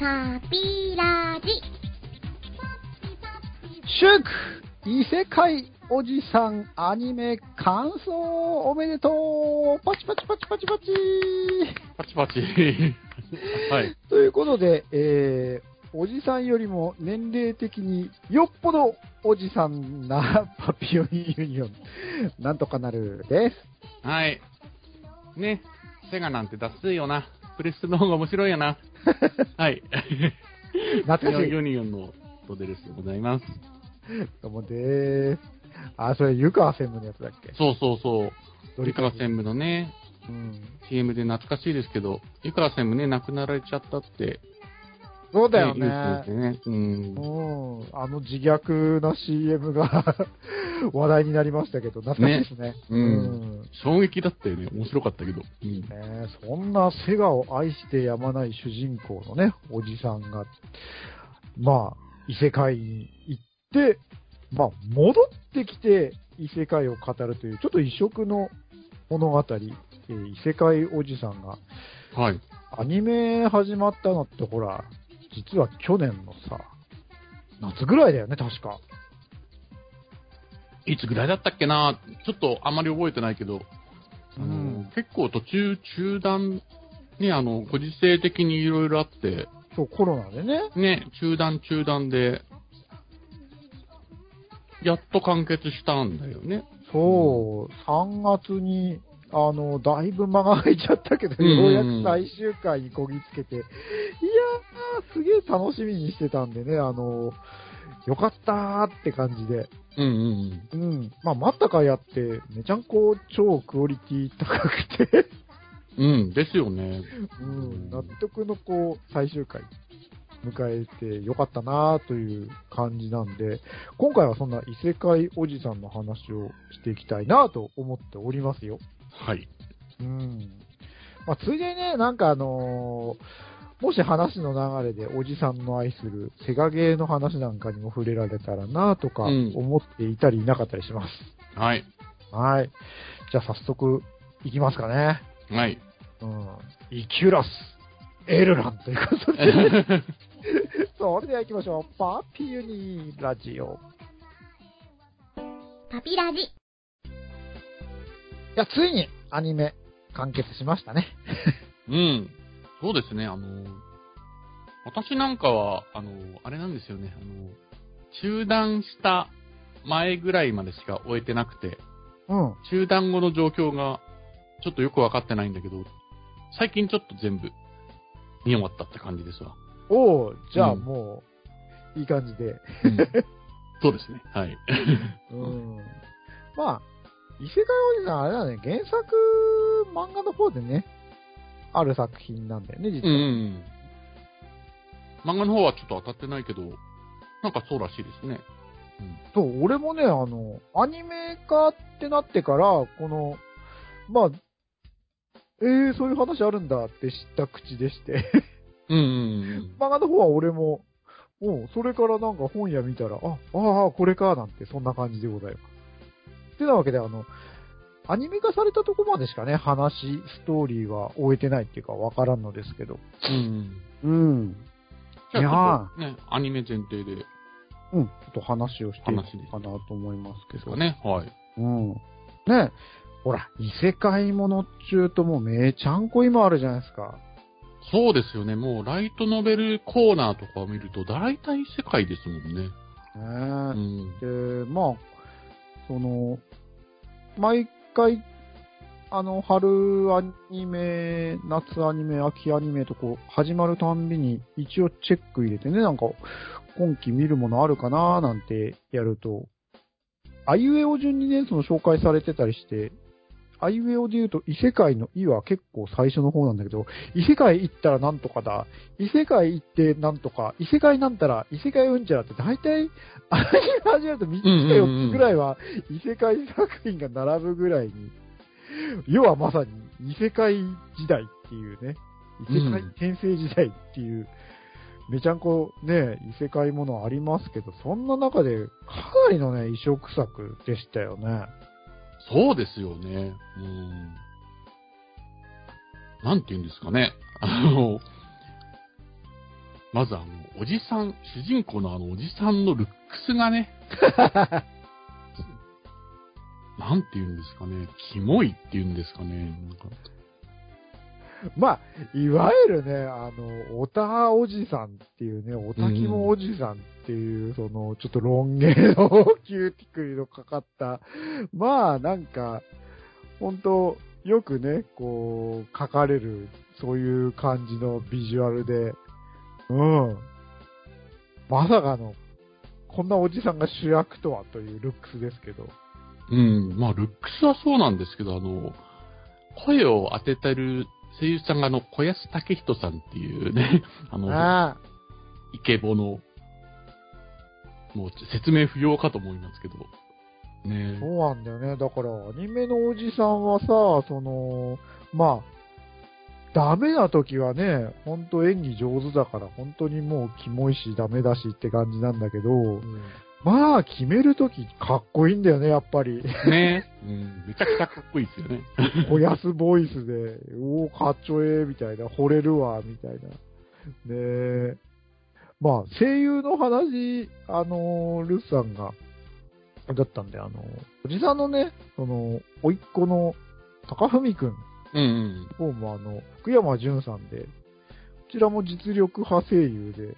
タピラジ。祝異世界おじさんアニメ感想おめでとうパチパチパチパチパチパチパチ。はい。ということで、えー、おじさんよりも年齢的によっぽどおじさんなパピオンユニオン、なんとかなるです。はい。ね、セガなんて出すよな。プレステの方が面白いよな。はい。懐かしいユニオンのモデルスでございます。どうもでーす。あ、それ、湯川専務のやつだっけ？そうそうそう。ド湯川専務のね、うん。CM で懐かしいですけど、湯川専務ね、亡くなられちゃったって、そうだよね。ね。うん。うん。あの自虐な CM が 話題になりましたけど、懐かしいですね。うんうん衝撃だったよね。面白かったけど。うん。ねそんなセガを愛してやまない主人公のね、おじさんが、まあ、異世界に行って、まあ、戻ってきて異世界を語るという、ちょっと異色の物語、えー異世界おじさんが、はい。アニメ始まったのってほら、実は去年のさ、夏ぐらいだよね、確か。いつぐらいだったっけな？ちょっとあまり覚えてないけど、うん結構途中中断、ね、あの、ご時世的にいろいろあって、そう、コロナでね。ね、中断中断で、やっと完結したんだよね。そう、3月に、あの、だいぶ間が空いちゃったけど、うんうんようやく最終回にこぎつけて、すげえ楽しみにしてたんでね、あの、よかったーって感じで。うんうんうん。まあ、待ったかやって、めちゃんこ超クオリティ高くて、うん。うん、ですよね。うん、納得のこう、最終回迎えてよかったなーという感じなんで、今回はそんな異世界おじさんの話をしていきたいなと思っておりますよ。はい。うん。まあ、ついでにね、なんかあのーもし話の流れでおじさんの愛するセガゲーの話なんかにも触れられたらなとかうん思っていたりいなかったりします。はい。はい。じゃあ早速いきますかね。はい。うん。イキュラス、エルランということで。それでは行きましょう。パピユニラジオ。タピラジ。いや、ついにアニメ完結しましたね。うん。そうですね、あの、私なんかは、あの、あれなんですよね、あの、中断した前ぐらいまでしか終えてなくて、うん。中断後の状況がちょっとよくわかってないんだけど、最近ちょっと全部見終わったって感じですわ。おおじゃあうんもう、いい感じで。そうですね。はい。うん。まあ、異世界おじさんあれだね、原作漫画の方でね、ある作品なんだよね、実うんうは。ん。漫画の方はちょっと当たってないけど、なんかそうらしいですね。そう、俺もね、あの、アニメ化ってなってから、この、まあ、えー、そういう話あるんだって知った口でして、うんうんうん。漫画の方は俺も、もう、それからなんか本屋見たら、あ、ああ、これか、なんて、そんな感じでございます。てなわけで、あの、アニメ化されたとこまでしかね、話、ストーリーは終えてないっていうかわからんのですけど。うんうん。うん。じゃあ、ちょっとね、アニメ前提ででうん、ちょっと話をしていこうかなと思いますけど。ね。はい。うん。ねほら、異世界ものっちゅうともうめちゃんこ今あるじゃないですか。そうですよね。もう、ライトノベルコーナーとかを見ると、大体世界ですもんね。ねうん。で、まあ、その、毎回、あの、春アニメ、夏アニメ、秋アニメとこう、始まるたんびに一応チェック入れてね、なんか、今期見るものあるかななんてやると、あいうえお順にね、その紹介されてたりして、あいうえおで言うと異世界の異は結構最初の方なんだけど、異世界行ったらなんとかだ、異世界行ってなんとか、異世界なんたら、異世界うんちゃらって大体、アニメ始めると3つか4つぐらいは異世界作品が並ぶぐらいに、要はまさに異世界時代っていうね、異世界うん転生時代っていう、めちゃんこね、異世界ものありますけど、そんな中でかなりのね、異色作でしたよね。そうですよね。うん。なんて言うんですかね。あの、まずあの、おじさん、主人公のあのおじさんのルックスがね、なんて言うんですかね、キモいって言うんですかね、なんか。まあ、いわゆるね、あの、オタおじさんっていうね、オタキモおじさんっていう、その、ちょっとロン毛のキューティクルのかかった、まあ、なんか、本当よくね、こう、書かれる、そういう感じのビジュアルで、うん。まさかの、こんなおじさんが主役とはというルックスですけど。うん、まあ、ルックスはそうなんですけど、あの、声を当ててる声優さんがあの、小安武人さんっていうね、あの、あイケボの、もう説明不要かと思いますけど、ね。そうなんだよね。だから、アニメのおじさんはさ、その、まあ、ダメな時はね、ほんと演技上手だから、本当にもうキモいしダメだしって感じなんだけど、まあ、決める時かっこいいんだよね、やっぱり。ね うん、めちゃくちゃかっこいいですよね。おやすボイスで、おお、かっちょええ、みたいな、惚れるわ、みたいな。ねえ。まあ、声優の話、あのールスさんが、だったんで、あのーおじさんのね、その、甥っ子の高文くんうんうん。方もあの、福山潤さんで、こちらも実力派声優で、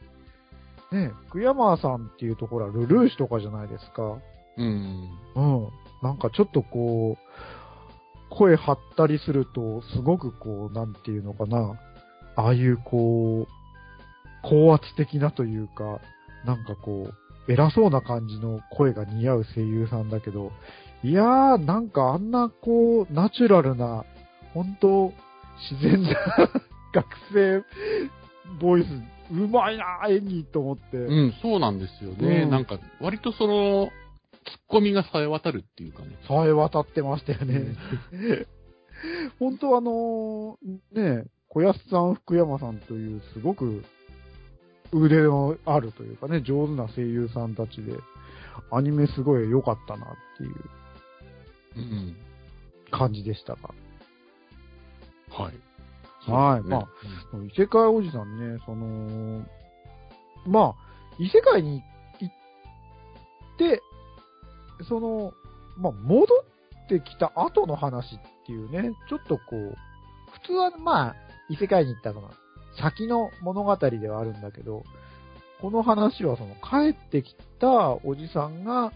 ね、福山さんっていうところはルルーシュとかじゃないですか。うん。うん。なんかちょっとこう、声張ったりすると、すごくこう、なんていうのかな。ああいうこう、高圧的なというか、なんかこう、偉そうな感じの声が似合う声優さんだけど、いやー、なんかあんなこう、ナチュラルな、本当自然な 学生ボイス、うまいなー演技と思って。うん、そうなんですよね。うんなんか、割とその、ツッコミがさえ渡るっていうかね。さえ渡ってましたよね。本当あのね、小安さん、福山さんというすごく腕のあるというかね、上手な声優さんたちで、アニメすごい良かったなっていううん。感じでしたが。はい。はいま異世界おじさんね、その、まあ、異世界に行って、その、まあ、戻ってきた後の話っていうね、ちょっとこう、普通はまあ、異世界に行ったのが先の物語ではあるんだけど、この話はその帰ってきたおじさんが、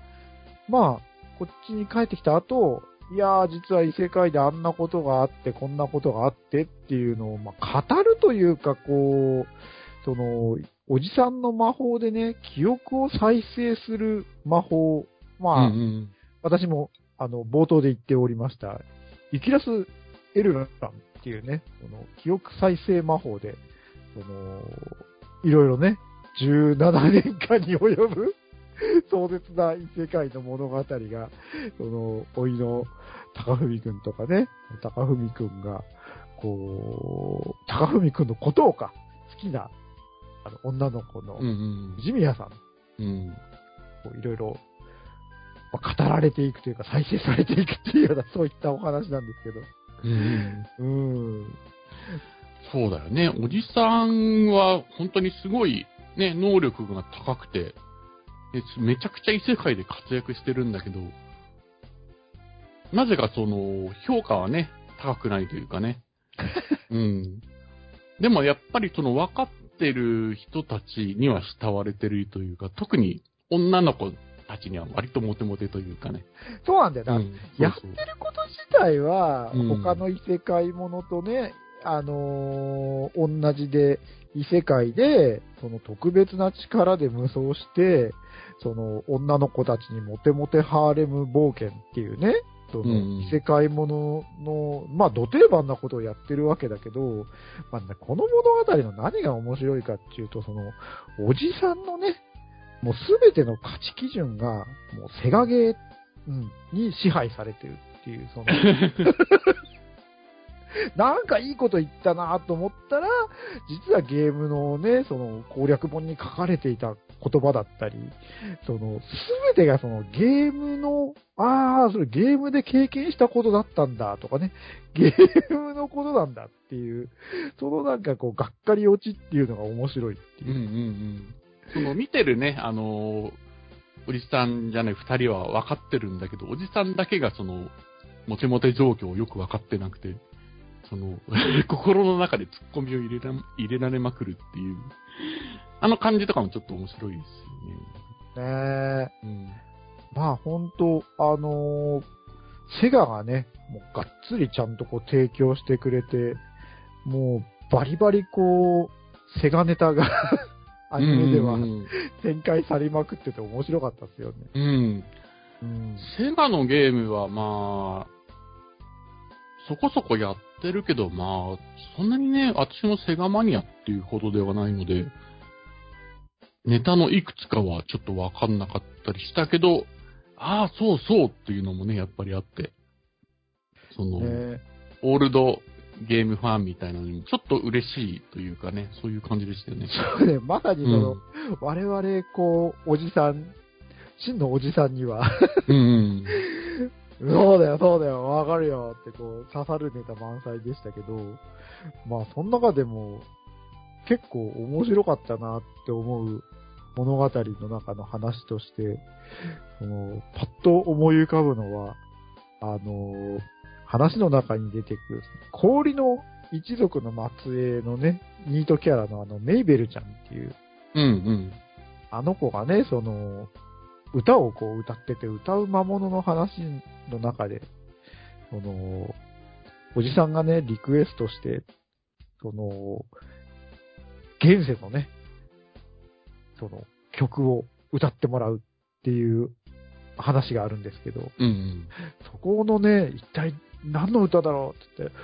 まあ、こっちに帰ってきた後、いやー、実は異世界であんなことがあって、こんなことがあってっていうのを、まあ、語るというか、こう、その、おじさんの魔法でね、記憶を再生する魔法。まあ、うんうん。私も、あの、冒頭で言っておりました、ユキラス・エルランっていうね、その、記憶再生魔法で、その、いろいろね、17年間に及ぶ 壮絶な異世界の物語が、その、おいの高文くんとかね、高文くんが、こう、高文くんのことをか、好きな、あの、女の子の。ジミヤさんうん。こういろいろ、まあ語られていくというか、再生されていくっていうような、そういったお話なんですけど。うんうん。うん。そうだよね。おじさんは本当にすごいね、能力が高くて、でめちゃくちゃ異世界で活躍してるんだけど、なぜかその、評価はね、高くないというかね。うん。でもやっぱりその分かってる人たちには慕われてるというか、特に女の子たちには割とモテモテというかね。そうなんだよな。うんやそうそうってること自体は、うん他の異世界ものとね、あのー同じで、異世界で、その特別な力で無双して、その女の子たちにモテモテハーレム冒険っていうね、そうんの異世界ものの、まあ、土定番なことをやってるわけだけど、まあね、この物語の何が面白いかっていうと、その、おじさんのね、もうすべての価値基準が、もうセガゲー、うん、に支配されてるっていう、その、なんかいいこと言ったなと思ったら、実はゲームのね、その攻略本に書かれていた言葉だったり、その、すべてがそのゲームの、ああ、それゲームで経験したことだったんだとかね、ゲームのことなんだっていう、そのなんかこう、がっかり落ちっていうのが面白いってううんういう。ん。その見てるね、あのーおじさんじゃない二人は分かってるんだけど、おじさんだけがその、モテモテ状況をよく分かってなくて、その、心の中で突っ込みを入れられまくるっていう、あの感じとかもちょっと面白いですよね。ねえ。うん。まあ本当あのーセガがね、もうがっつりちゃんとこう提供してくれて、もうバリバリこう、セガネタが アニメでは展開されまくってて面白かったですよね。うん。うんうん。セガのゲームはまあ、そこそこやってるけど、まあ、そんなにね、私もセガマニアっていうほどではないので、ネタのいくつかはちょっとわかんなかったりしたけど、ああ、そうそうっていうのもね、やっぱりあって、その、ねオールドゲームファンみたいなのにちょっと嬉しいというかね、そういう感じでしたよね。そうね、まさにその、うん我々、こう、おじさん、真のおじさんには、うんうん。そうだよ、そうだよ、わかるよってこう、刺さるネタ満載でしたけど、まあ、その中でも、結構面白かったなって思う物語の中の話として、その、パッと思い浮かぶのは、あの、話の中に出てくる、氷の一族の末裔のね、ニートキャラのあの、メイベルちゃんっていう、うんうん。あの子がね、その、歌をこう歌ってて、歌う魔物の話の中で、その、おじさんがね、リクエストして、その、現世のね、その、曲を歌ってもらうっていう話があるんですけど、うんうん。そこのね、一体何の歌だろうって言って、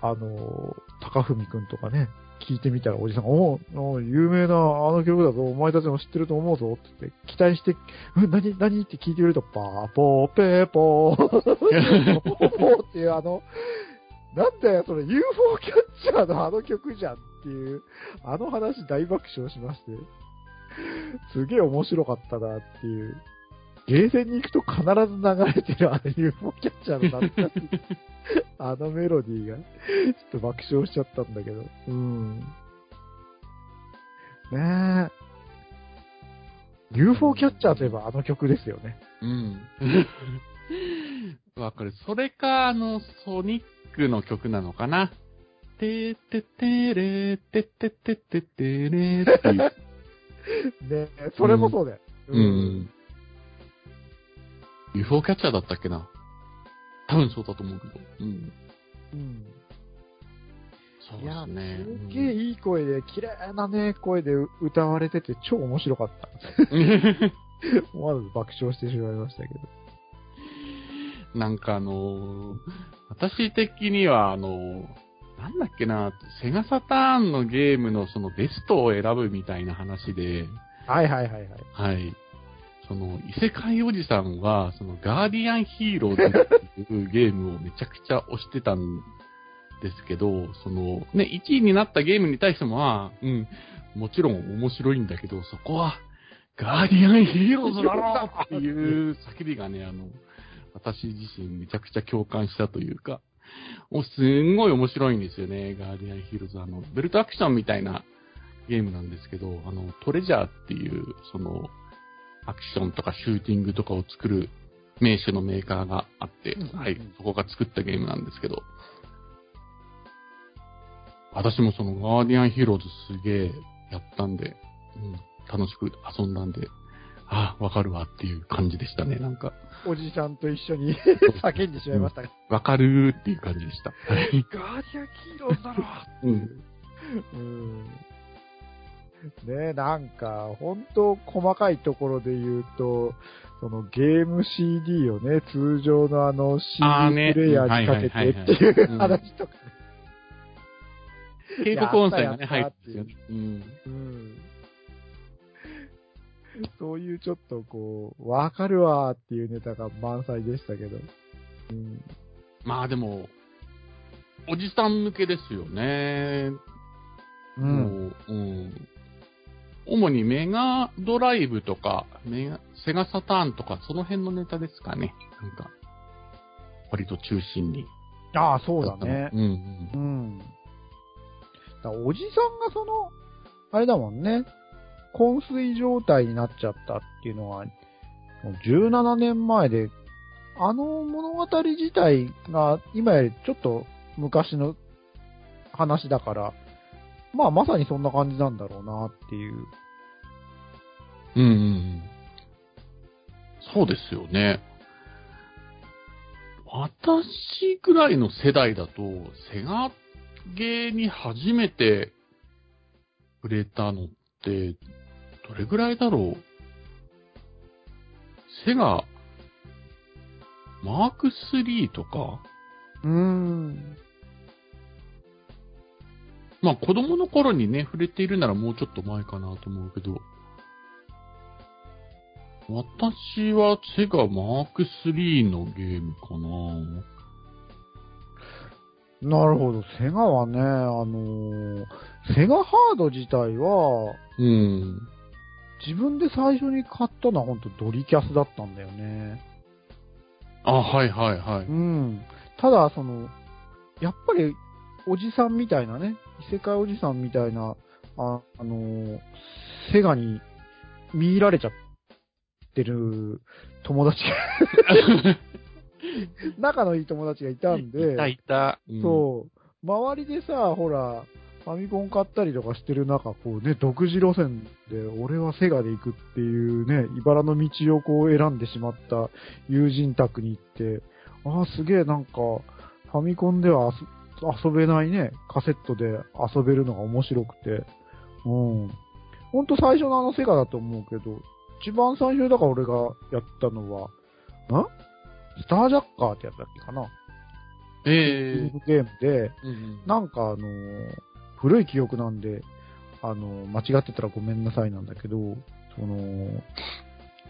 あの、高文くんとかね、聞いてみたらおじさんが、おお有名なあの曲だぞ、お前たちも知ってると思うぞって言って、期待して、うん、何、何って聞いてみると、パーポーペーポー、ポーポーっていうあの、なんだよ、それ UFO キャッチャーのあの曲じゃんっていう、あの話大爆笑しまして、すげえ面白かったなっていう。ゲーセンに行くと必ず流れてるあの UFO キャッチャーの懐かしい、あのメロディーが、ちょっと爆笑しちゃったんだけど。うん。ねえ。UFO キャッチャーといえばあの曲ですよね。うん。わかる。それか、あの、ソニックの曲なのかな。てーてってれーてってってってってれーっていう。ねえ、それもそうだよ。うん。UFO キャッチャーだったっけな。多分そうだと思うけど。うん。うん。そうですね。すげえいい声で、綺麗なね、声で歌われてて超面白かった。う ん思わず爆笑してしまいましたけど。なんかあのー私的にはあのーなんだっけな、セガサターンのゲームのそのベストを選ぶみたいな話で、はいはいはいはい。はい。その、異世界おじさんは、その、ガーディアンヒーローズっていうゲームをめちゃくちゃ推してたんですけど、その、ね、1位になったゲームに対しても、まあ、うん、もちろん面白いんだけど、そこは、ガーディアンヒーローズだろっていう叫びがね、あの、私自身めちゃくちゃ共感したというか、もうすんごい面白いんですよね、ガーディアンヒーローズ。あの、ベルトアクションみたいなゲームなんですけど、あの、トレジャーっていう、その、アクションとかシューティングとかを作る名手のメーカーがあって、うんはい、そこが作ったゲームなんですけど、私もそのガーディアンヒーローズすげえやったんで、うん、楽しく遊んだんで、ああ、わかるわっていう感じでしたね、なんか。おじさんと一緒に叫んでしまいましたが、わかるーっていう感じでした。はい。ガーディアンヒーローズだろうん。うん。ねなんか、本当細かいところで言うと、そのゲーム CD をね、通常のあの CD プレイヤーにかけてっていううん話とか、警告音声がね、入やってるね。うん。うん。そういうちょっとこう、わかるわーっていうネタが満載でしたけど。うん。まあでも、おじさん向けですよね。うん。もう、うん。主にメガドライブとか、メガ、セガサターンとか、その辺のネタですかね。なんか、割と中心に。ああ、そうだね。うん、うんう。ん。だおじさんがその、あれだもんね。昏睡状態になっちゃったっていうのは、もう17年前で、あの物語自体が今よりちょっと昔の話だから、まあまさにそんな感じなんだろうなっていう。うんうんうん。そうですよね。私ぐらいの世代だと、セガゲーに初めて触れたのって、どれぐらいだろう？セガ、マーク3とか？うーん。まあ子供の頃にね、触れているならもうちょっと前かなと思うけど、私はセガマーク3のゲームかななるほど。セガはね、あのーセガハード自体は、うん。自分で最初に買ったのは本当ドリキャスだったんだよね。あ、はいはいはい。うん。ただ、その、やっぱり、おじさんみたいなね、異世界おじさんみたいな、あ、あのーセガに見入られちゃってる友達が、仲のいい友達がいたんで、いたいた。うんそう。周りでさ、ほら、ファミコン買ったりとかしてる中、こうね、独自路線で、俺はセガで行くっていうね、茨の道をこう選んでしまった友人宅に行って、ああ、すげえなんか、ファミコンでは遊遊べないね、カセットで遊べるのが面白くて、うん。ほんと最初のあのセガだと思うけど、一番最初だから俺がやったのは、ん？スタージャッカーってやつだっけかな？ええゲームで、うんうん。なんかあのー古い記憶なんで、あのー間違ってたらごめんなさいなんだけど、その、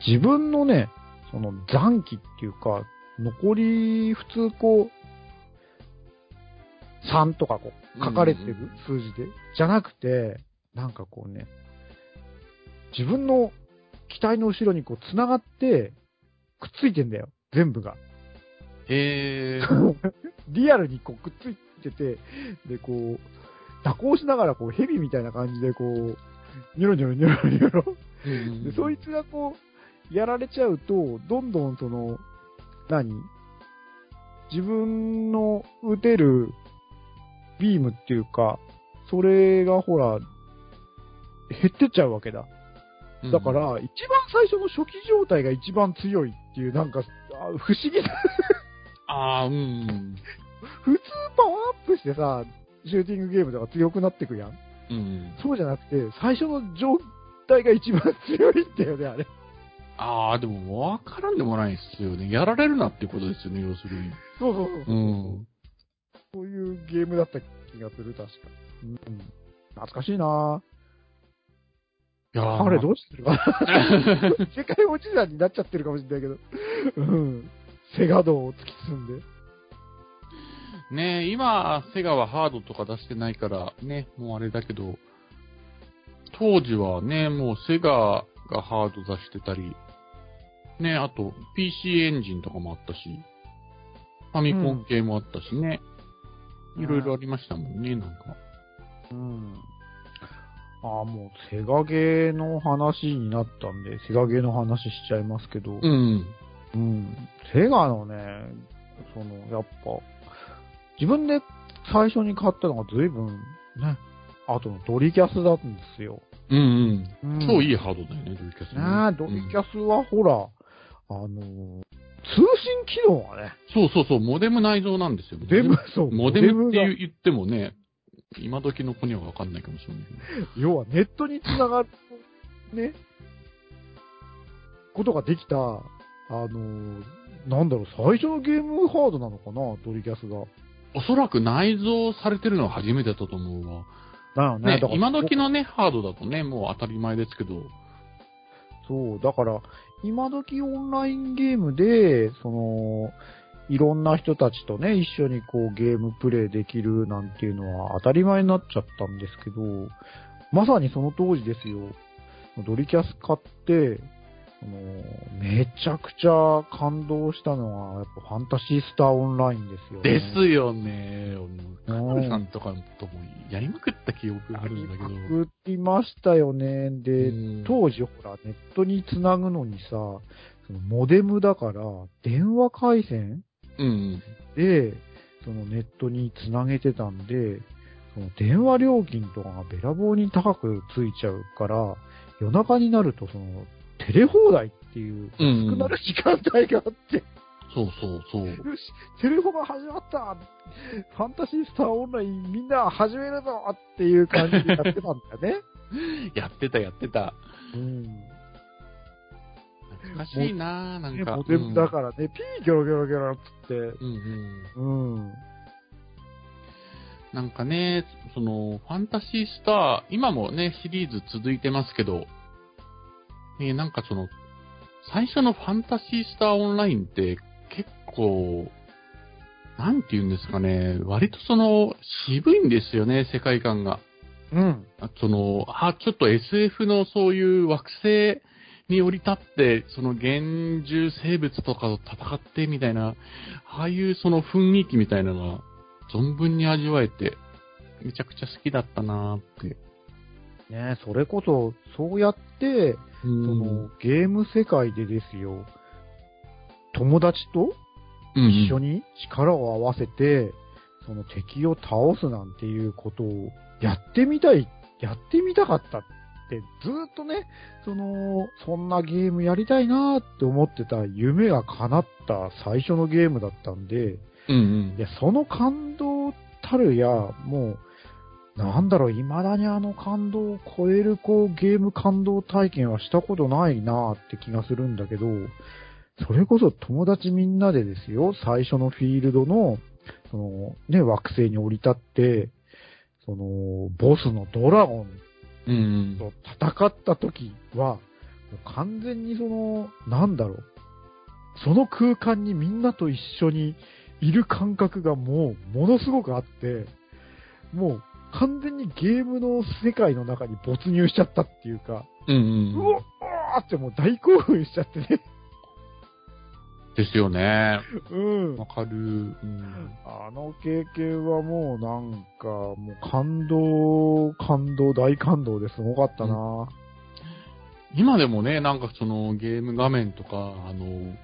自分のね、その残機っていうか、残り、普通こう、3とかこう、書かれてる数字で、じゃなくて、なんかこうね、自分の機体の後ろにこう繋がって、くっついてんだよ。全部が。ええ リアルにこうくっついてて、で、こう、蛇行しながらこう蛇みたいな感じでこう、ニョロニョロニョロニョロ。で、そいつがこう、やられちゃうと、どんどんその、何？自分の撃てるビームっていうか、それがほら、減ってっちゃうわけだ。だか、ら、一番最初の初期状態が一番強いっていう、なんか、あ不思議なああ、うん。普通パワーアップしてさ、シューティングゲームとか強くなってくやん。うん。そうじゃなくて、最初の状態が一番強いんだよね、あれ。ああ、でもわからんでもないですよね。やられるなってことですよね、要するに。そうそうそうそう。うん。そういうゲームだった気がする、確か。うん。懐かしいないやーあれどうしてるかな 世界おじさんになっちゃってるかもしれないけど。うん。セガ道を突き進んで。ねえ、今、セガはハードとか出してないから、ね、もうあれだけど、当時はね、もうセガがハード出してたり、ね、あと PC エンジンとかもあったし、ファミコン系もあったしね、うんいろいろありましたもんね、なんか。うん。ああ、もうセガゲーの話になったんで、セガゲーの話しちゃいますけど、うん。うん。セガのね、その、やっぱ、自分で最初に買ったのが随分ね、あとのドリキャスなんですよ。うんうん。超いい。いハードだよね、ドリキャスね。ねドリキャスはほら、あのー通信機能がね、そうそうそう、モデム内蔵なんですよ。全部、そう、モデムってが言ってもね、今時の子にはわかんないかもしれないけど。要はネットにつながる、ね、ことができた、あのーなんだろう、最初のゲームハードなのかな、ドリキャスが。おそらく内蔵されてるのは初めてだと思うわ。だよね。ね今時のね、ハードだとね、もう当たり前ですけど。そう、だから、今時オンラインゲームで、その、いろんな人たちとね、一緒にこうゲームプレイできるなんていうのは当たり前になっちゃったんですけど、まさにその当時ですよ。ドリキャス買って、あのめちゃくちゃ感動したのは、やっぱファンタシースターオンラインですよね。ですよね。カールさうんんとかともやりまくった記憶があるんだけど。作りましたよね。で、うん当時ほら、ネットにつなぐのにさ、そのモデムだから、電話回線うん。で、そのネットにつなげてたんで、その電話料金とかがべらぼうに高くついちゃうから、夜中になるとその、テレ放題っていう、うんなる時間帯があって、そうそうそう。よし、テレフォが始まったファンタシースターオンラインみんな始めるぞっていう感じでやってたんだよね。やってた、やってた。うん。懐かしいなぁ、なんか。ねモだからね、ピーギョロギョロギョロっつって、うんうん。うん。なんかね、その、ファンタシースター、今もね、シリーズ続いてますけど、ね、なんかその、最初のファンタシースターオンラインって結構、なんて言うんですかね、割とその、渋いんですよね、世界観が。うん。あその、あ、ちょっと SF のそういう惑星に降り立って、その現住生物とかと戦ってみたいな、ああいうその雰囲気みたいなのが存分に味わえて、めちゃくちゃ好きだったなーって。ねそれこそ、そうやって、うそん。の、ゲーム世界でですよ、友達とうん。一緒に力を合わせて、その敵を倒すなんていうことをやってみたい、やってみたかったって、ずーっとね、その、そんなゲームやりたいなーって思ってた夢が叶った最初のゲームだったんで、うんうん。いや、その感動たるや、もう、なんだろう、未だにあの感動を超える、こう、ゲーム感動体験はしたことないなって気がするんだけど、それこそ友達みんなでですよ、最初のフィールドの、その、ね、惑星に降り立って、その、ボスのドラゴンと戦った時は、もう完全にその、なんだろう、その空間にみんなと一緒にいる感覚がもう、ものすごくあって、もう、完全にゲームの世界の中に没入しちゃったっていうか、うんううんおうおーってもう大興奮しちゃってね。ですよね。うん。わかる。うんあの経験はもうなんか、もう感動、感動、大感動ですごかったな、今でもね、なんかそのゲーム画面とか、あの、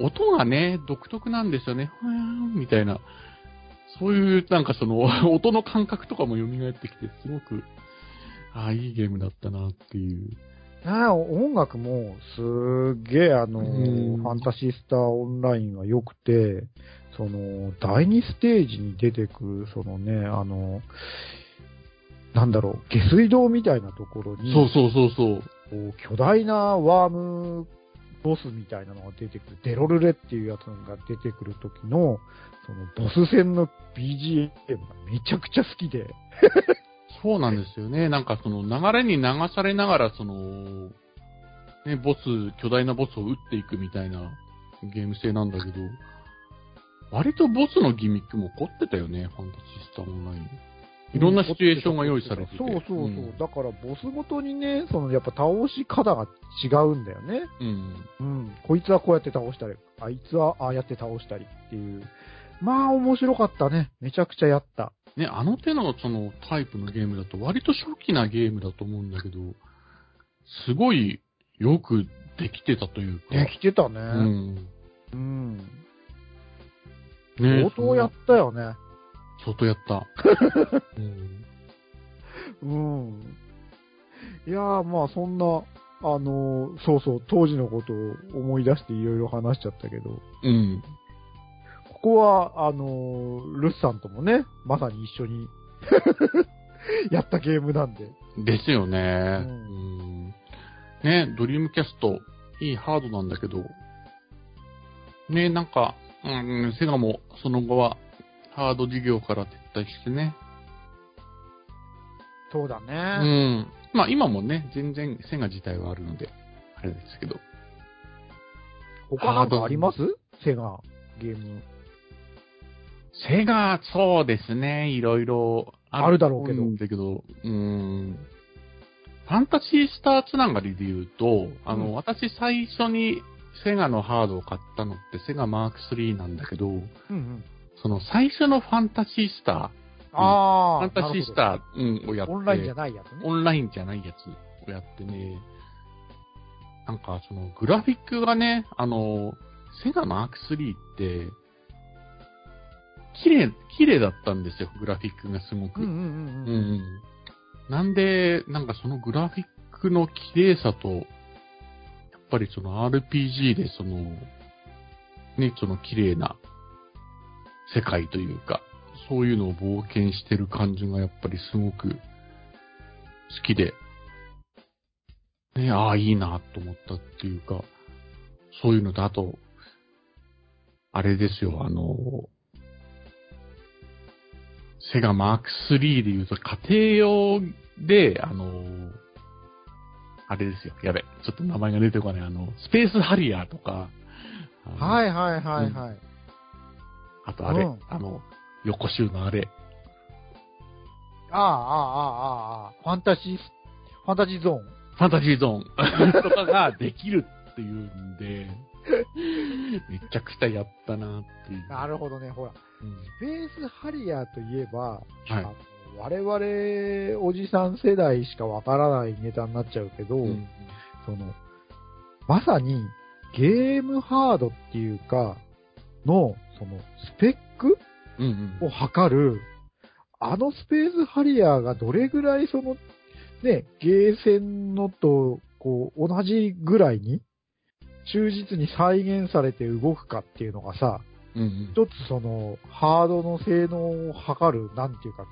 音がね、独特なんですよね。ふーんみたいな。そういう、なんかその、音の感覚とかも蘇ってきて、すごく、ああ、いいゲームだったなっていう。ああ、音楽もすっげえあの、うんファンタシースターオンラインが良くて、その、第2ステージに出てくる、そのね、あの、なんだろう、下水道みたいなところに、そうそうそうそう巨大なワームボスみたいなのが出てくる、デロルレっていうやつが出てくる時の、そのボス戦の BGM がめちゃくちゃ好きで、そうなんですよね。なんかその流れに流されながら、その、ね、ボス、巨大なボスを撃っていくみたいなゲーム性なんだけど、割とボスのギミックも凝ってたよね、ファンタジスターオンライン。いろんなシチュエーションが用意されてて。そうそうそう。んだから、ボスごとにね、その、やっぱ倒し方が違うんだよね。うん。うん。こいつはこうやって倒したり、あいつはああやって倒したりっていう。まあ、面白かったね。めちゃくちゃやった。ね、あの手のそのタイプのゲームだと割と初期なゲームだと思うんだけど、すごいよくできてたというか。できてたね。うん。うん。ね相当やったよね。相当やった。うん。うん。いやー、まあ、そんな、あのーそうそう、当時のことを思い出していろいろ話しちゃったけど、うん。ここは、あのールッさんともね、まさに一緒に やったゲームなんで。ですよね。ううんん。ね、ドリームキャスト、いいハードなんだけど、ね、なんか、うん、セガもその後はハード事業から撤退してね。うそうだね。ん。まあ今もね、全然セガ自体はあるので、あれですけど。他なんかあります？セガ、ゲーム。セガ、そうですね、いろいろあるだろうけどんだけど、うん。ファンタジースターつながりで言うと、あの、うん私最初にセガのハードを買ったのってセガマーク3なんだけど、うんうん。その最初のファンタジースター、ああ。ファンタジースター、うん、をやって、オンラインじゃないやつね。オンラインじゃないやつをやってね、なんかそのグラフィックがね、あの、セガマーク3って、綺麗、綺麗だったんですよ、グラフィックがすごく。うんうんうんううん。んなんで、なんかそのグラフィックの綺麗さと、やっぱりその RPG でその、ね、その綺麗な世界というか、そういうのを冒険してる感じがやっぱりすごく好きで、ね、ああ、いいなと思ったっていうか、そういうのと、あと、あれですよ、あの、セガマーク3で言うと家庭用で、あの、あれですよ、やべ、ちょっと名前が出てこない、あの、スペースハリアーとか、あのはいはいはいはい。あとあれ、うんあの、横集のあれ、ああ、ああ、ああ。ファンタジー、ファンタジーゾーン。ファンタジーゾーン とかができるっていうんで、めちゃくちゃやったなっていう。なるほどね、ほら。うんスペースハリアーといえば、はい我々、おじさん世代しかわからないネタになっちゃうけど、うんその、まさに、ゲームハードっていうか、の、その、スペックうんうんを測る、あのスペースハリアーがどれぐらいその、ね、ゲーセンのと、こう、同じぐらいに、忠実に再現されて動くかっていうのがさ、うんうん一つその、ハードの性能を測る、なんていうか、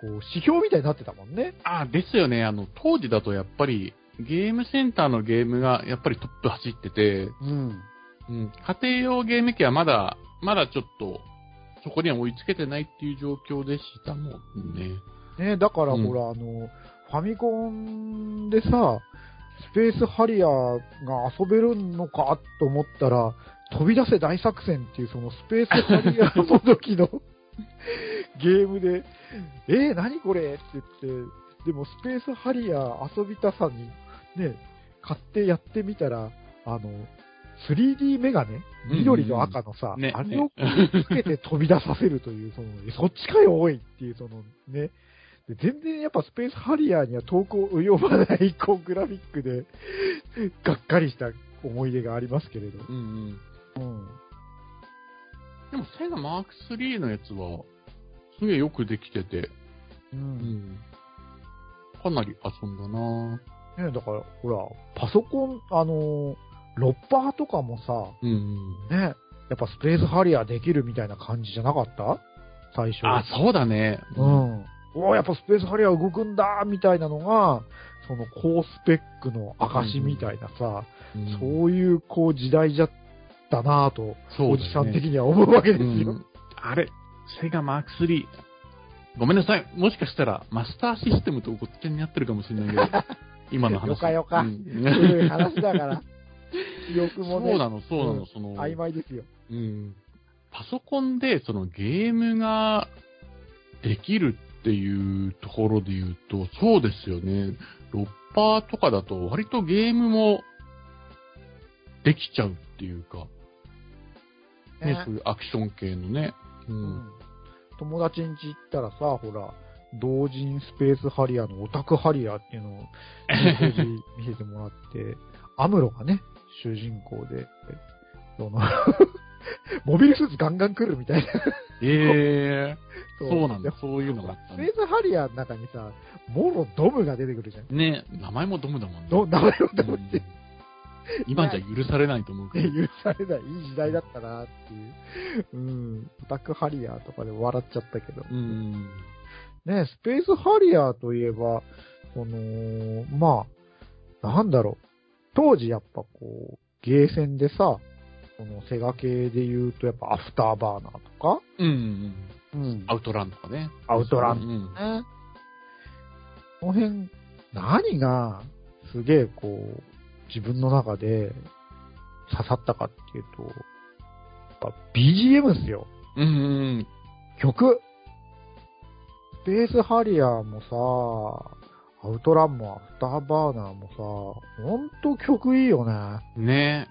こう、指標みたいになってたもんね。あ、ですよね。あの、当時だとやっぱり、ゲームセンターのゲームがやっぱりトップ走ってて、うん。うん、家庭用ゲーム機はまだ、まだちょっと、そこには追いつけてないっていう状況でしたもんね。ね、だからうんほら、あの、ファミコンでさ、スペースハリアーが遊べるのかと思ったら、飛び出せ大作戦っていうそのスペースハリアーの時の ゲームで、えー、何これって言って、でもスペースハリアー遊びたさにね、買ってやってみたら、あの、3D メガネ？緑と赤のさ、ね。あれをねつけて飛び出させるという、その、そっちかよ、おいっていう、そのね。で全然やっぱスペースハリアーには遠く及ばない、こう、グラフィックで、がっかりした思い出がありますけれど。うんうん。うん。でも、セガマーク3のやつは、すげえよくできてて、う。うんん。かなり遊んだなねだから、ほら、パソコン、あのーロッパーとかもさ、うんうん。ね、やっぱスペースハリアーできるみたいな感じじゃなかった？最初。あ、そうだね。う。ん。おーやっぱスペースハリアー動くんだみたいなのが、その高スペックの証みたいなさ、うんそういうこう時代じゃったなぁと、ねおじさん的には思うわけですうよ。んあれ、セガマーク3。ごめんなさい。もしかしたら、マスターシステムとごっちゃになってるかもしれないけど、今の話。よかよかうん古い話だから。記憶もね、そうなの、そうなの、うんその、曖昧ですよ。うん。パソコンで、そのゲームができるっていうところで言うと、そうですよね。ロッパーとかだと、割とゲームもできちゃうっていうか、ね、そういうアクション系のね。う。うんん友達ん家行ったらさ、ほら、同人スペースハリアーのオタクハリアーっていうのを、見せてもらって、アムロがね、主人公で、その、モビルスーツガンガン来るみたいな。ええそそうなんだで。そういうのがあったねスペー。スハリアーの中にさ、モロドムが出てくるじゃん。ね、名前もドムだもんね。ど名前をうんドムって、今じゃ許されないと思うけど。許されない、いい時代だったなっていう。うん。オタクハリアーとかで笑っちゃったけど。うん。ね、スペースハリアーといえば、その、まあ、なんだろう。当時やっぱこう、ゲーセンでさ、そのセガ系で言うとやっぱアフターバーナーとか、うん。うんアウトランとかね。アウトランうん。ね。この辺、何がすげえこう、自分の中で刺さったかっていうと、やっぱ BGM っすよ。うんうん。曲。スペースハリアーもさ、アウトランもアフターバーナーもさ、ほんと曲いいよね。ね。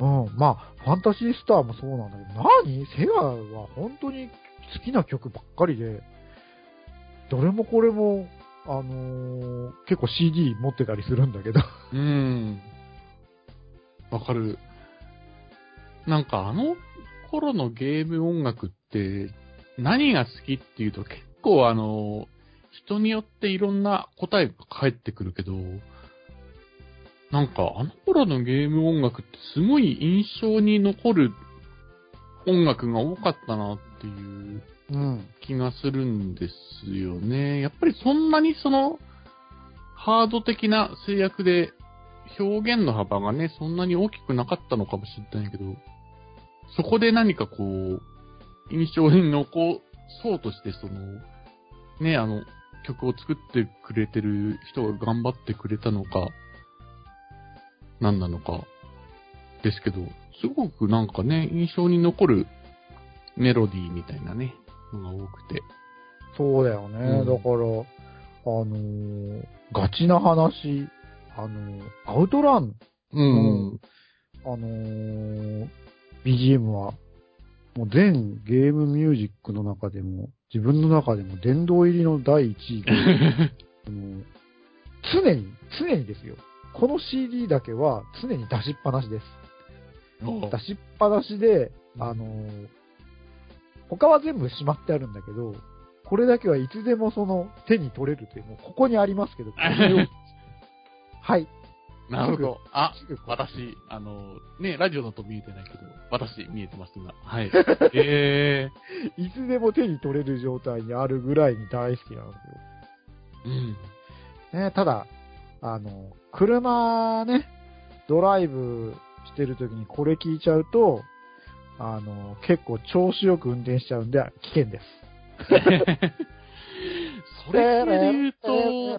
うん。まあ、ファンタジースターもそうなんだけど、何？セガは本当に好きな曲ばっかりで、どれもこれも、あのー結構 CD 持ってたりするんだけど。うん。わかる。なんかあの頃のゲーム音楽って何が好きっていうと結構あの、人によっていろんな答えが返ってくるけど、なんかあの頃のゲーム音楽ってすごい印象に残る音楽が多かったなっていう。気がするんですよね。やっぱりそんなにその、ハード的な制約で表現の幅がね、そんなに大きくなかったのかもしれないけど、そこで何かこう、印象に残そうとして、その、ね、あの、曲を作ってくれてる人が頑張ってくれたのか、何なのか、ですけど、すごくなんかね、印象に残るメロディーみたいなね、のが多くて。そうだよね。うんだから、あのーガチな話、あのーアウトラン、うん。あのー BGM は、もう全ゲームミュージックの中でも、自分の中でも殿堂入りの第一位で、常に、常にですよ。この CD だけは常に出しっぱなしです。出しっぱなしで、あのー他は全部しまってあるんだけど、これだけはいつでもその手に取れるという、もうここにありますけど、はい。なるほど。あ、私、あの、ね、ラジオだと見えてないけど、私見えてますが。はい。えいつでも手に取れる状態にあるぐらいに大好きなんですよ。ー、うん。ね、ただ、あの、車ね、ドライブしてる時にこれ聞いちゃうと、あの、結構調子よく運転しちゃうんで危険です。それで言うと、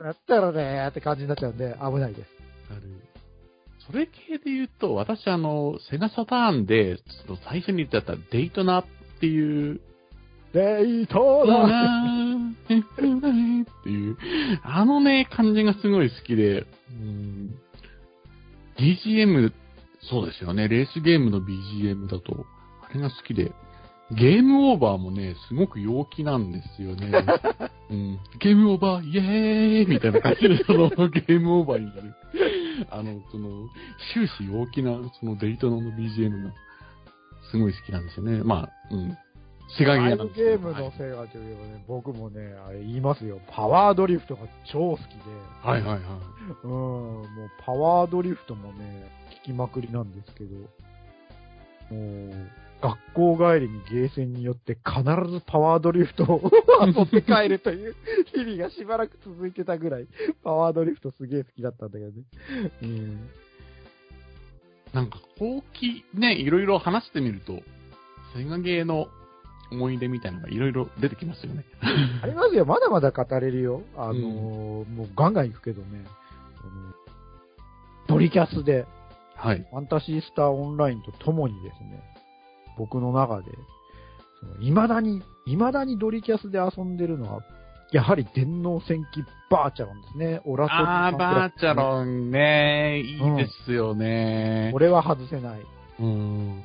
やったらねって感じになっちゃうんで危ないです。あるそれ系で言うと、私あの、セガサターンで、その最初に言ってたデイトナっていう、デイトナっていう、あのね、感じがすごい好きで、うん、BGM、そうですよね、レースゲームの BGM だと、あれが好きで、ゲームオーバーもね、すごく陽気なんですよね。うん、ゲームオーバー、イエーイみたいな感じで、そのゲームオーバーになる。あの、その、終始陽気な、そのデイトナの BGM が、すごい好きなんですよね。まあ、うん。セガゲーなんですけどブゲームのセガといえばね、僕もね、あれ言いますよ。パワードリフトが超好きで。はいはいはい。うん、もうパワードリフトもね、聞きまくりなんですけど、もう、学校帰りにゲーセンによって必ずパワードリフトを 遊って帰るという日々がしばらく続いてたぐらい、パワードリフトすげえ好きだったんだけどね。うん。なんか、後期、ね、いろいろ話してみると、セガゲーの思い出みたいなのがいろいろ出てきますよね。ありますよ。まだまだ語れるよ。あのーもうガンガン行くけどね。ドリキャスで、はい。ファンタシースターオンラインとともにですね、僕の中で、その未だに、未だにドリキャスで遊んでるのは、やはり電脳戦記バーチャロンですね。オラトリあー、バーチャロンね、いいですよね。これは外せない。うん。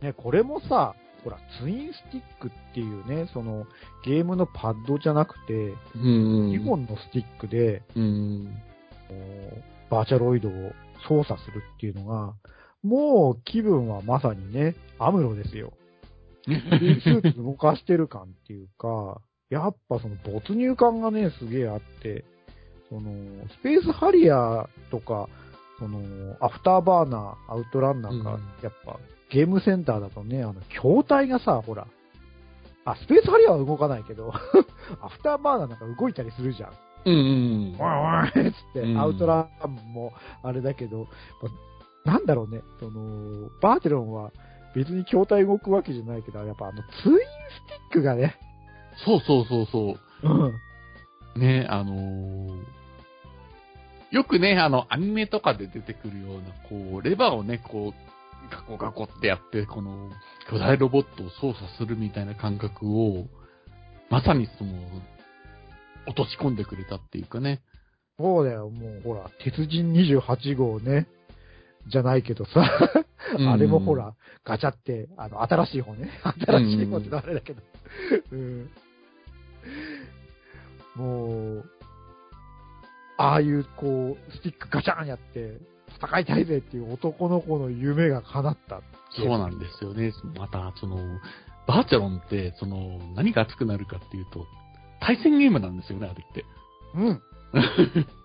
ね、これもさ、ほら、ツインスティックっていうね、その、ゲームのパッドじゃなくて、うん。2本のスティックで、うん。バーチャロイドを操作するっていうのが、もう気分はまさにね、アムロですよ。スーツ動かしてる感っていうか、やっぱその没入感がね、すげえあって、その、スペースハリアーとか、その、アフターバーナー、アウトランナーがうん、やっぱ、ゲームセンターだとね、あの、筐体がさ、ほら、あ、スペースハリアーは動かないけど、アフターバーナーなんか動いたりするじゃん。うんうん。わーいっつって、うんアウトランもあれだけど、まなんだろうね、その、バーテロンは別に筐体動くわけじゃないけど、やっぱあのツインスティックがね、そうそうそうそう。うん。ね、あのーよくね、あの、アニメとかで出てくるような、こう、レバーをね、こう、ガコガコってやって、この、巨大ロボットを操作するみたいな感覚を、まさにその、落とし込んでくれたっていうかね、そうだよ、もうほら、鉄人28号ね。じゃないけどさ、あれもほら、ガチャって、あの、新しい方ね。新しい方ってのはあれだけど。うん。もう、ああいう、こう、スティックガチャンやって、戦いたいぜっていう男の子の夢が叶った。そうなんですよね。また、その、バーチャロンって、その、何が熱くなるかっていうと、対戦ゲームなんですよね、あれって。うん。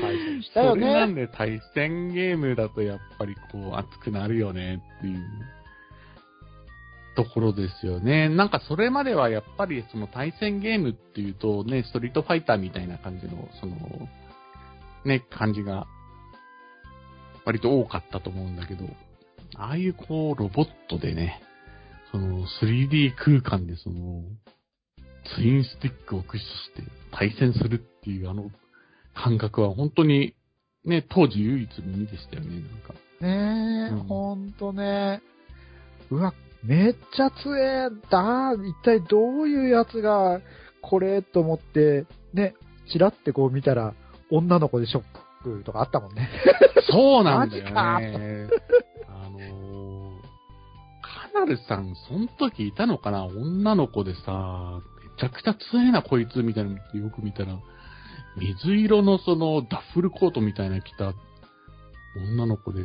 対戦よそれなんね。で対戦ゲームだとやっぱりこう熱くなるよねっていうところですよね。なんかそれまではやっぱりその対戦ゲームっていうとね、ストリートファイターみたいな感じの、その、ね、感じが割と多かったと思うんだけど、ああいうこうロボットでね、その 3D 空間でその、ツインスティックを駆使して対戦するっていうあの感覚は本当に、ね、当時唯一無二でしたよね、なんか。ねえ、うんほんとね。うわ、めっちゃ強えだ。一体どういうやつが、これと思って、ね、チラってこう見たら、女の子でショックとかあったもんね。そうなんだよマね。あのー、カナルさん、その時いたのかな？女の子でさ、めちゃくちゃ強えな、こいつ、みたいなのってよく見たら、水色のその、ダッフルコートみたいな着た女の子で、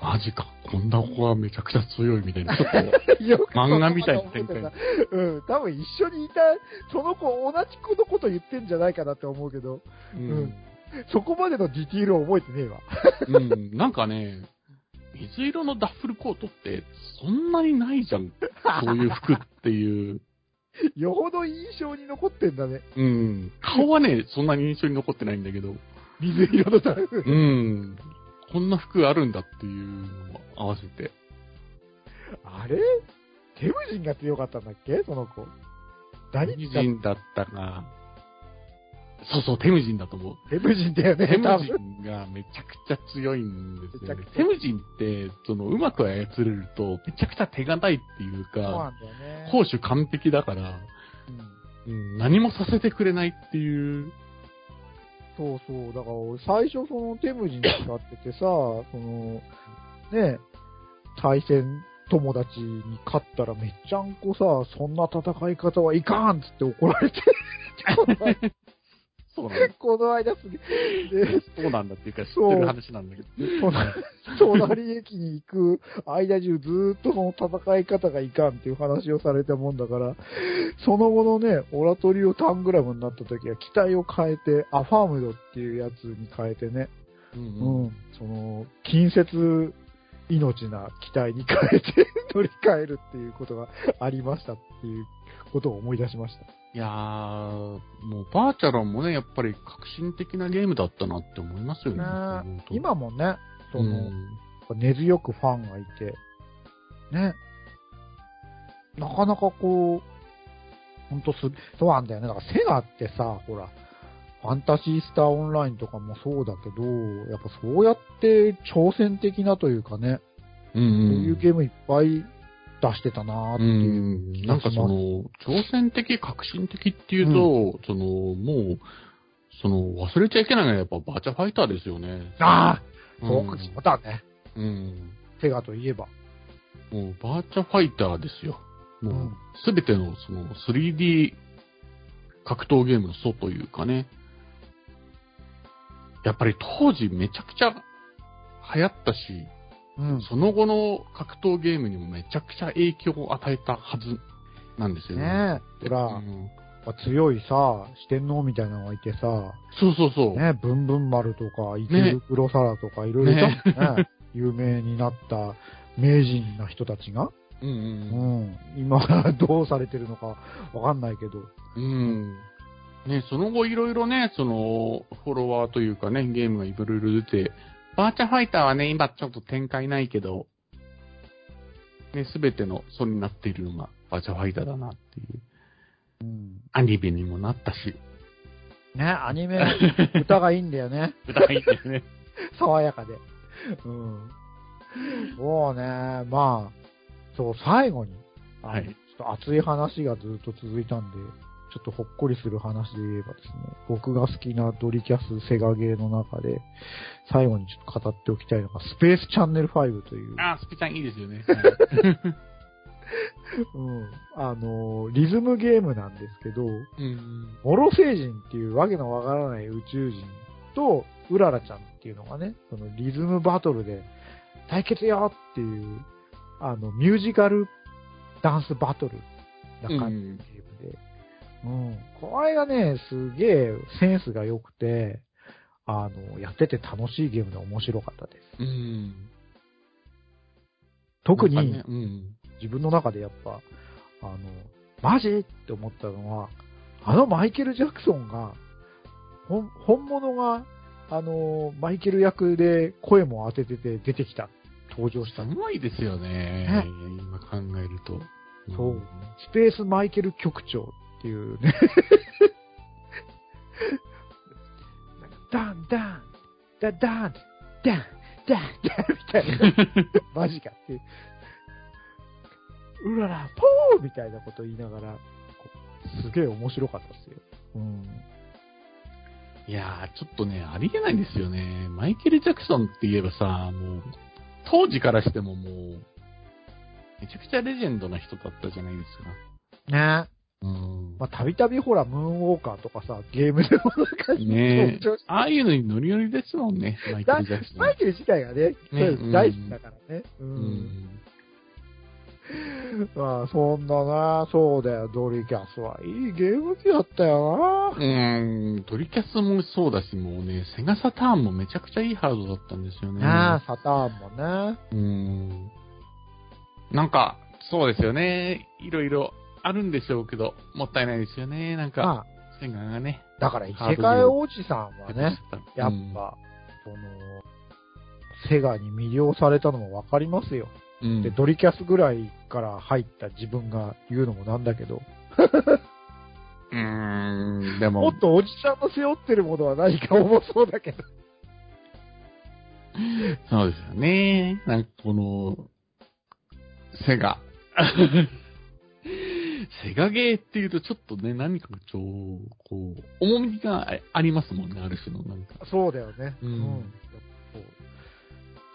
マジか、こんな子がめちゃくちゃ強いみたいな、ちょっと、漫画みたいな展開。うん、多分一緒にいた、その子、同じ子のこと言ってんじゃないかなって思うけど、うん。そこまでのディティールを覚えてねえわ。うん、なんかね、水色のダッフルコートってそんなにないじゃん。そういう服っていう。よほど印象に残ってんだね。うん。顔はね、そんなに印象に残ってないんだけど。水色のタイプ。うん。こんな服あるんだっていうのを合わせて。あれ？テムジンが強かったんだっけ？その子。テ何ムジンだったが、そうそう、テムジンだと思う。テムジンだよね、テムジ。ンがめちゃくちゃ強いんですよねテムジンって、その、うまく操れると、めちゃくちゃ手堅いっていうそうなか、んだよね。攻守完璧だから、うんうん、何もさせてくれないっていう。そうそう。だから俺最初そのテムジン使っててさ、その、ね、対戦友達に勝ったらめっちゃんこさ、そんな戦い方はいかんっつって怒られて。この間そうなんだ。この間すげえ。で、そうなんだっていうか知そうってる話なんだけど。隣隣駅に行く間中ずーっとその戦い方がいかんっていう話をされたもんだから、その後のね、オラトリオタングラムになった時は機体を変えて、アファームドっていうやつに変えてね、うんう、うんその、近接命な機体に変えて 乗り換えるっていうことがありましたっていうことを思い出しました。いやー、もうバーチャロンもね、やっぱり革新的なゲームだったなって思いますよね。ね今もね、その、うん根強くファンがいて、ね。なかなかこう、ほんとす、そうなんだよね。だからセガってさ、ほら、ファンタジースターオンラインとかもそうだけど、やっぱそうやって挑戦的なというかね、うんうんそういうゲームいっぱい出してたなーってういう。ん、なんかその、挑戦的、革新的っていうと、その、もう、その、忘れちゃいけないのはやっぱバーチャファイターですよね。ああ、うんそうか、そうだね。うん。セガといえば。もう、バーチャファイターですよ。もう、うんすべての、その、3D 格闘ゲームの祖というかね。やっぱり当時めちゃくちゃ流行ったし、うん。その後の格闘ゲームにもめちゃくちゃ影響を与えたはずなんですよね。ねえ。ほら、うん強いさ、四天王みたいなのがいてさ、そうそうそう。ね、ブンブン丸とか、池袋サラとか、いろいろ。有名になった名人な人たちが。うんううんん。今、どうされてるのかわかんないけど。うん。うん。ね、その後いろいろね、その、フォロワーというかね、ゲームがいろいろ出て、バーチャファイターはね、今ちょっと展開ないけど、ね、すべての素になっているのがバーチャファイターだなっていう。うん。アニメにもなったし、ね、アニメ、歌がいいんだよね。歌がいいですね。爽やかで。うん。もうね、まあ、そう、最後に、はいちょっと熱い話がずっと続いたんで、ちょっとほっこりする話で言えばですね、僕が好きなドリキャスセガゲーの中で、最後にちょっと語っておきたいのが、スペースチャンネル5という、あー、スピちゃんいいですよね。はいうん、あの、リズムゲームなんですけど、うん。モロ星人っていうわけのわからない宇宙人と、うららちゃんっていうのがね、そのリズムバトルで対決よっていう、あの、ミュージカルダンスバトルな感じで、うん、これがね、すげえセンスが良くて、あの、やってて楽しいゲームで面白かったです。うん。特にね、うん。自分の中でやっぱ、あの、マジって思ったのは、あのマイケル・ジャクソンが、本本物が、あの、マイケル役で声も当ててて出てきた、登場したす。ごいですよねね。今考えると。そうスペースマイケル局長っていうね。なんかダン、ダン、ダダン、ダン、ダン、ダンみたいな。マジかっていう。うらら、ポーみたいなこと言いながら、すげえ面白かったですよ。うん。いやー、ちょっとね、ありえないんですよね。マイケル・ジャクソンって言えばさ、もう、当時からしてももう、めちゃくちゃレジェンドな人だったじゃないですか。ね。まあ、たびたびほら、ムーンウォーカーとかさ、ゲームでもなんかね。ああいうのにノリノリですもんね、マイケル・ジャクソン。マイケル自体がね、ね大好きだからね。う。うんん。まあ、そんなな、そうだよ、ドリキャスはいいゲーム機だったようーん、トリキャスもそうだし、もうね、セガサターンもめちゃくちゃいいハードだったんですよね。な。ああ、サターンもね。うーん。なんか、そうですよね。いろいろあるんでしょうけど、もったいないですよね。なんか、まあ、セガがね。だから異世界王子さんはね、やっうんぱ、その、セガに魅了されたのもわかりますよ。うん、で、ドリキャスぐらいから入った自分が言うのもなんだけど、うーん、でももっ、とおじさんの背負ってるものは何か重そうだけど。そうですよね。なんかこの、セガ。セガゲーっていうとちょっとね、何かちょ、こう、重みがあありますもんね、ある種のなんか。そうだよね。うんそう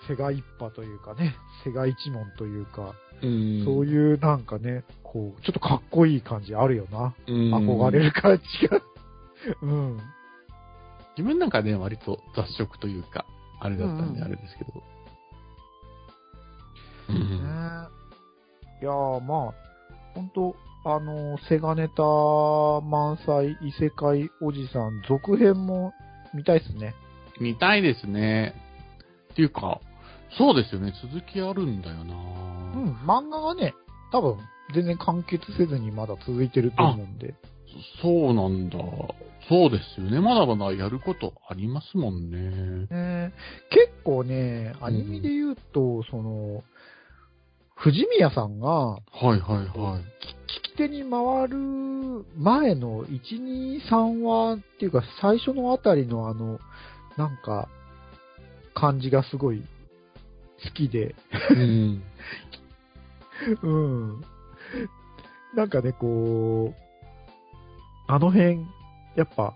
セガ一派というかね、セガ一門というか、うんそういうなんかね、こう、ちょっとかっこいい感じあるよな。うん憧れる感じが。うん。自分なんかね、割と雑食というか、あれだったんでうんあれですけど。うねん。いやー、まあ、本当あの、セガネタ満載異世界おじさん続編も見たいっすね。見たいですね。っていうか、そうですよね、続きあるんだよなうん、漫画がね、多分全然完結せずにまだ続いてると思うんで。そうなんだ。そうですよね。まだまだやることありますもんね。ね結構ね、アニメで言うと、その、藤宮さんが、はいはいはい。聞き手に回る前の1、2、3話っていうか最初のあたりのあの、なんか、感じがすごい好きで、うん。うん。なんかね、こう、あの辺、やっぱ、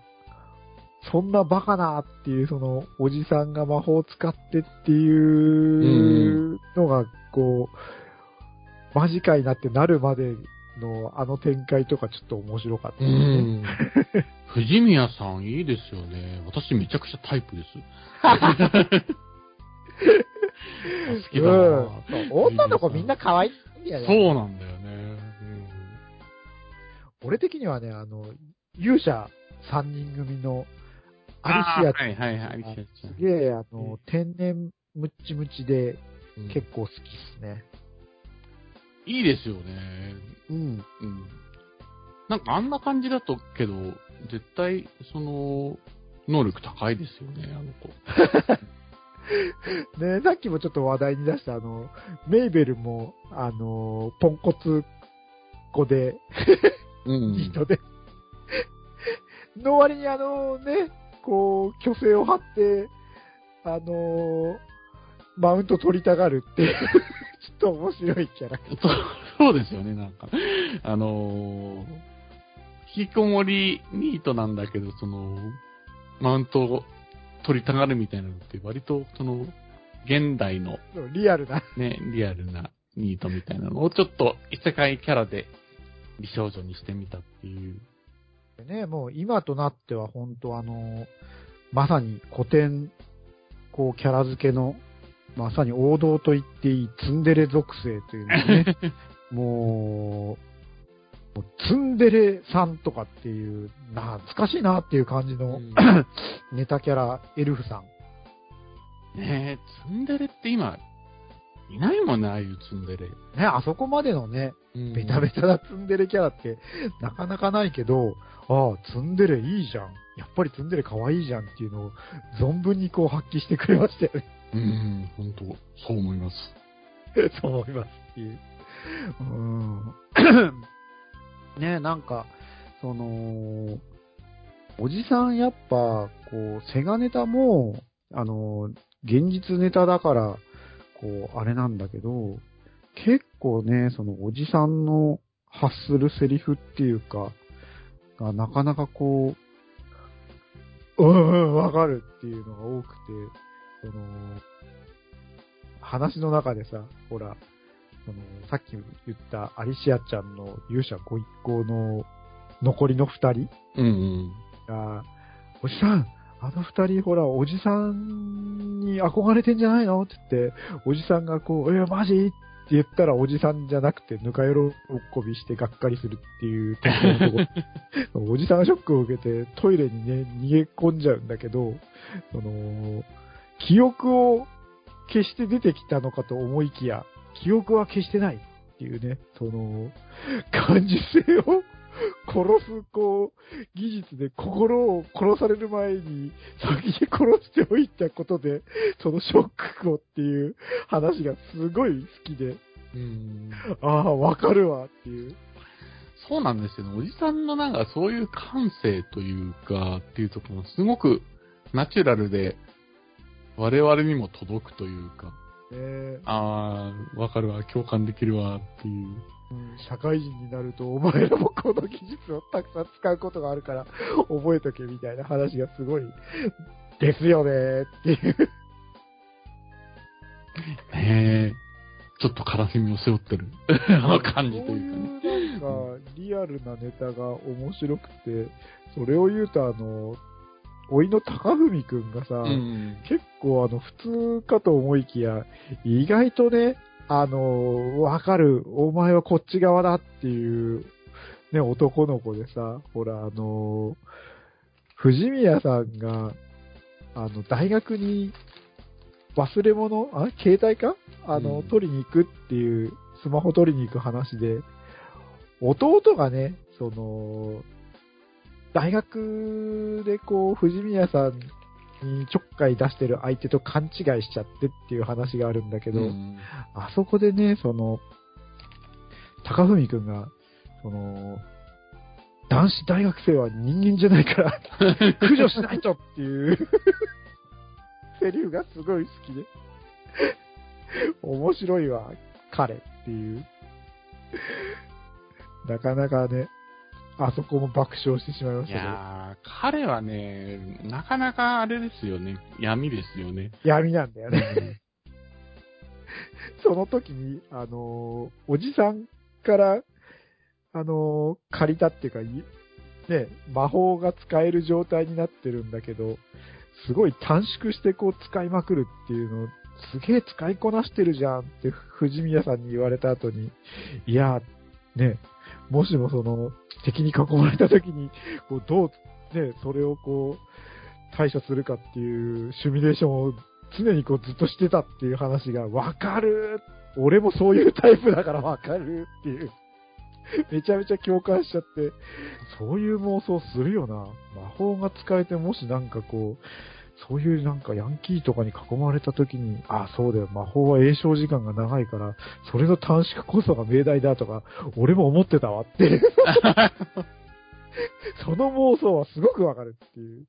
そんなバカなっていう、その、おじさんが魔法を使ってっていうのが、こう、間近になってなるまでのあの展開とかちょっと面白かったうですね。ん。藤宮さんいいですよね。私めちゃくちゃタイプです。好きだな、うん女の子みんな可愛いんだよね。そうなんだよね。俺的にはね、あの、勇者3人組のアリシアあーはいはいはい、アリシアちゃん。すげえ、あの、天然ムッチムチでうん結構好きっすね。いいですよね。うん。うん。なんかあんな感じだとけど、絶対、その、能力高いですよね、あの子。ねさっきもちょっと話題に出したあの、メイベルも、あの、ポンコツ子で、うんいい人で、の割にあのね、こう、虚勢を張って、あの、マウント取りたがるっていう、ちょっと面白いキャラクター。そうですよね、なんか。あのー引きこもりニートなんだけど、その、マウントを取りたがるみたいなのって、割と、その、現代のリアルな。ね、リアルなニートみたいなのをちょっと異世界キャラで美少女にしてみたっていう。ね、もう今となっては本当あの、まさに古典、こう、キャラ付けの、まさに王道と言っていいツンデレ属性というのがね、もう、もうツンデレさんとかっていう、懐かしいなっていう感じの、うん ネタキャラ、エルフさん。ねえ、ツンデレって今、いないもんね、ああいうツンデレ。ね、あそこまでのね、うんベタベタなツンデレキャラってなかなかないけど、ああ、ツンデレいいじゃん。やっぱりツンデレ可愛いじゃんっていうのを存分にこう発揮してくれましたよね。うん、本当そう思います。そう思いますっていう。ん。ねなんか、その、おじさんやっぱ、こう、セガネタも、あの、現実ネタだから、こう、あれなんだけど、結構ね、そのおじさんの発するセリフっていうか、がなかなかこう、うんうん、わかるっていうのが多くて、その、話の中でさ、ほら、その、さっき言ったアリシアちゃんの勇者ご一行の残りの二人うんうん。が、おじさん、あの二人ほら、おじさんに憧れてんじゃないのって言って、おじさんがこう、え、マジって言ったらおじさんじゃなくて、ぬか喜びしてがっかりするっていうところの おじさんがショックを受けて、トイレにね、逃げ込んじゃうんだけど、その、記憶を消して出てきたのかと思いきや、記憶は消してないっていうね、その、感受性を殺す、こう、技術で心を殺される前に先に殺しておいたことで、そのショックをっていう話がすごい好きで、うんああ、わかるわっていう。そうなんですよね。おじさんのなんかそういう感性というか、っていうところがすごくナチュラルで、我々にも届くというか、ねああ、わかるわ、共感できるわっていう。うん社会人になるとお前らもこの技術をたくさん使うことがあるから覚えとけみたいな話がすごいですよねっていう。ねえ、ちょっと悲しみを背負ってる あの感じというかね。なんかリアルなネタが面白くて、それを言うとあの、おいの高文くんがさ、うん。結構あの、普通かと思いきや、意外とね、あの、わかる、お前はこっち側だっていう、ね、男の子でさ、ほら、あの、藤宮さんが、あの、大学に忘れ物、あ、携帯か？あの、うん取りに行くっていう、スマホ取りに行く話で、弟がね、その、大学でこう、藤宮さんにちょっかい出してる相手と勘違いしちゃってっていう話があるんだけど、うんあそこでね、その、高文くんが、その、男子大学生は人間じゃないから、駆除しないとっていう、セリフがすごい好きで、面白いわ、彼っていう。なかなかね、あそこも爆笑してしまいまいしたけど。やー、彼はね、なかなかあれですよね。闇ですよね。闇なんだよね。その時に、あのーおじさんから、あのー借りたっていうか、いね、魔法が使える状態になってるんだけど、すごい短縮してこう使いまくるっていうのを、すげえ使いこなしてるじゃんって藤宮さんに言われた後に、いや、ね、もしもその敵に囲まれた時に、こうどう、ね、それをこう対処するかっていうシミュレーションを常にこうずっとしてたっていう話がわかる俺もそういうタイプだからわかるっていう。めちゃめちゃ共感しちゃって、そういう妄想するよな。魔法が使えてもしなんかこう、そういうなんかヤンキーとかに囲まれた時に、あ、そうだよ、魔法は栄唱時間が長いから、それの短縮こそが命題だとか、俺も思ってたわって。その妄想はすごくわかるっていう。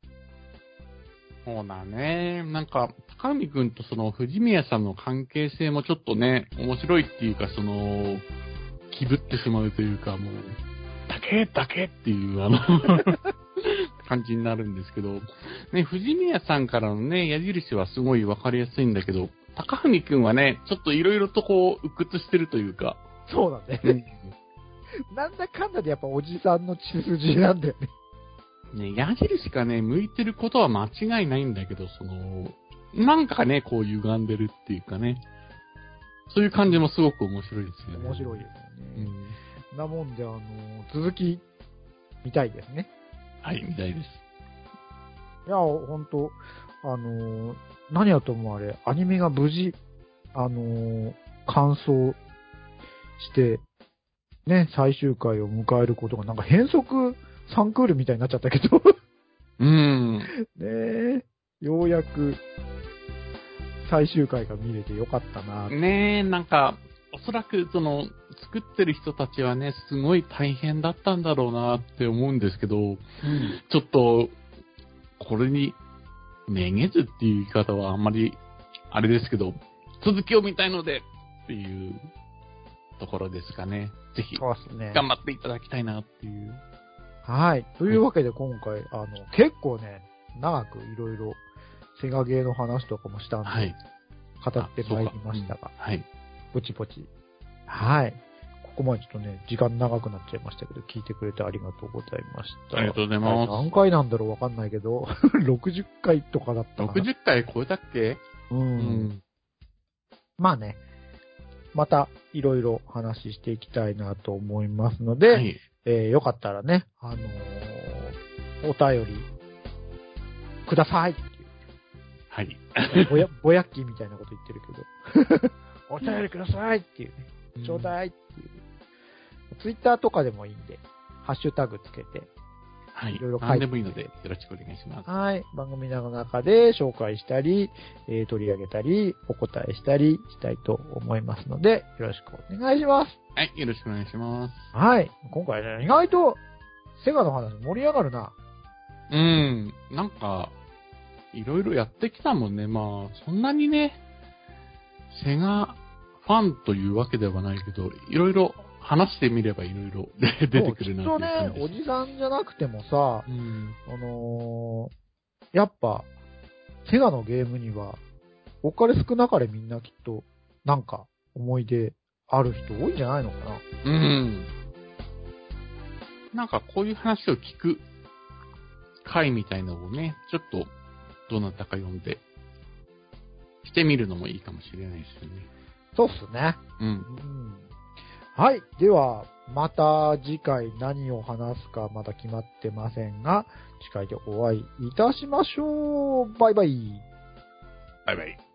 そうだね。なんか、高見くんとその藤宮さんの関係性もちょっとね、面白いっていうか、その、気ぶってしまうというか、もう、だけけだけっていう、あの、感じになるんですけど、ね、藤宮さんからのね、矢印はすごいわかりやすいんだけど、高文くんはね、ちょっといろいろとこう、鬱屈してるというか、そうだね。うん なんだかんだでやっぱおじさんの血筋なんだよね。ね、矢印がね、向いてることは間違いないんだけど、その、なんかね、こう歪んでるっていうかね、そういう感じもすごく面白いですよね。面白いですようね。ん。なもんで、あの、続き、見たいですね。はい、みたいです。いや、ほんと、あの、何やともあれ、アニメが無事、あの、完走して、ね、最終回を迎えることが、なんか変則3クールみたいになっちゃったけど、うん。ねえ、ようやく、最終回が見れてよかったなねえ、なんか、おそらくその、作ってる人たちはね、すごい大変だったんだろうなって思うんですけど、ちょっと、これに、めげずっていう言い方はあんまり、あれですけど、続きを見たいので、っていうところですかね。ぜひ。頑張っていただきたいなっていう。はい。というわけで今回、あの、結構ね、長くいろいろ、セガゲーの話とかもしたんで、はい。語ってまいりましたがうんはい。ポチポチ。はい。ここまでちょっとね、時間長くなっちゃいましたけど、聞いてくれてありがとうございました。ありがとうございます何回なんだろうわかんないけど、60回とかだったかな。60回超えたっけ？う。。うんまあね、またいろいろ話していきたいなと思いますので、はい。えーよかったらね、あのーお便り、くださいっていう。はい。ぼや、ぼやっきーみたいなこと言ってるけど。お便りくださいっていうね。ちょうだいっていう。ツイッターとかでもいいんで、ハッシュタグつけて、はい。いろいろ書いて何でもいいので、よろしくお願いします。はい、番組の中で紹介したり、えー取り上げたり、お答えしたりしたいと思いますので、よろしくお願いします。はい。よろしくお願いします。はい。今回ね、意外と、セガの話盛り上がるな。うん。なんか、いろいろやってきたもんね。まあ、そんなにね、セガファンというわけではないけど、いろいろ話してみればいろいろ出てくるなっていう感じ、ねおじさんじゃなくてもさ、うん。あのーやっぱ、セガのゲームには、多かれ少なかれみんなきっと、なんか、思い出ある人多いんじゃないのかな。うん。なんかこういう話を聞く回みたいのをね、ちょっとどなたか呼んで、してみるのもいいかもしれないですよね。そうっすね。うん。うんはい。では、また次回何を話すかまだ決まってませんが、次回でお会いいたしましょう。バイバイ。バイバイ。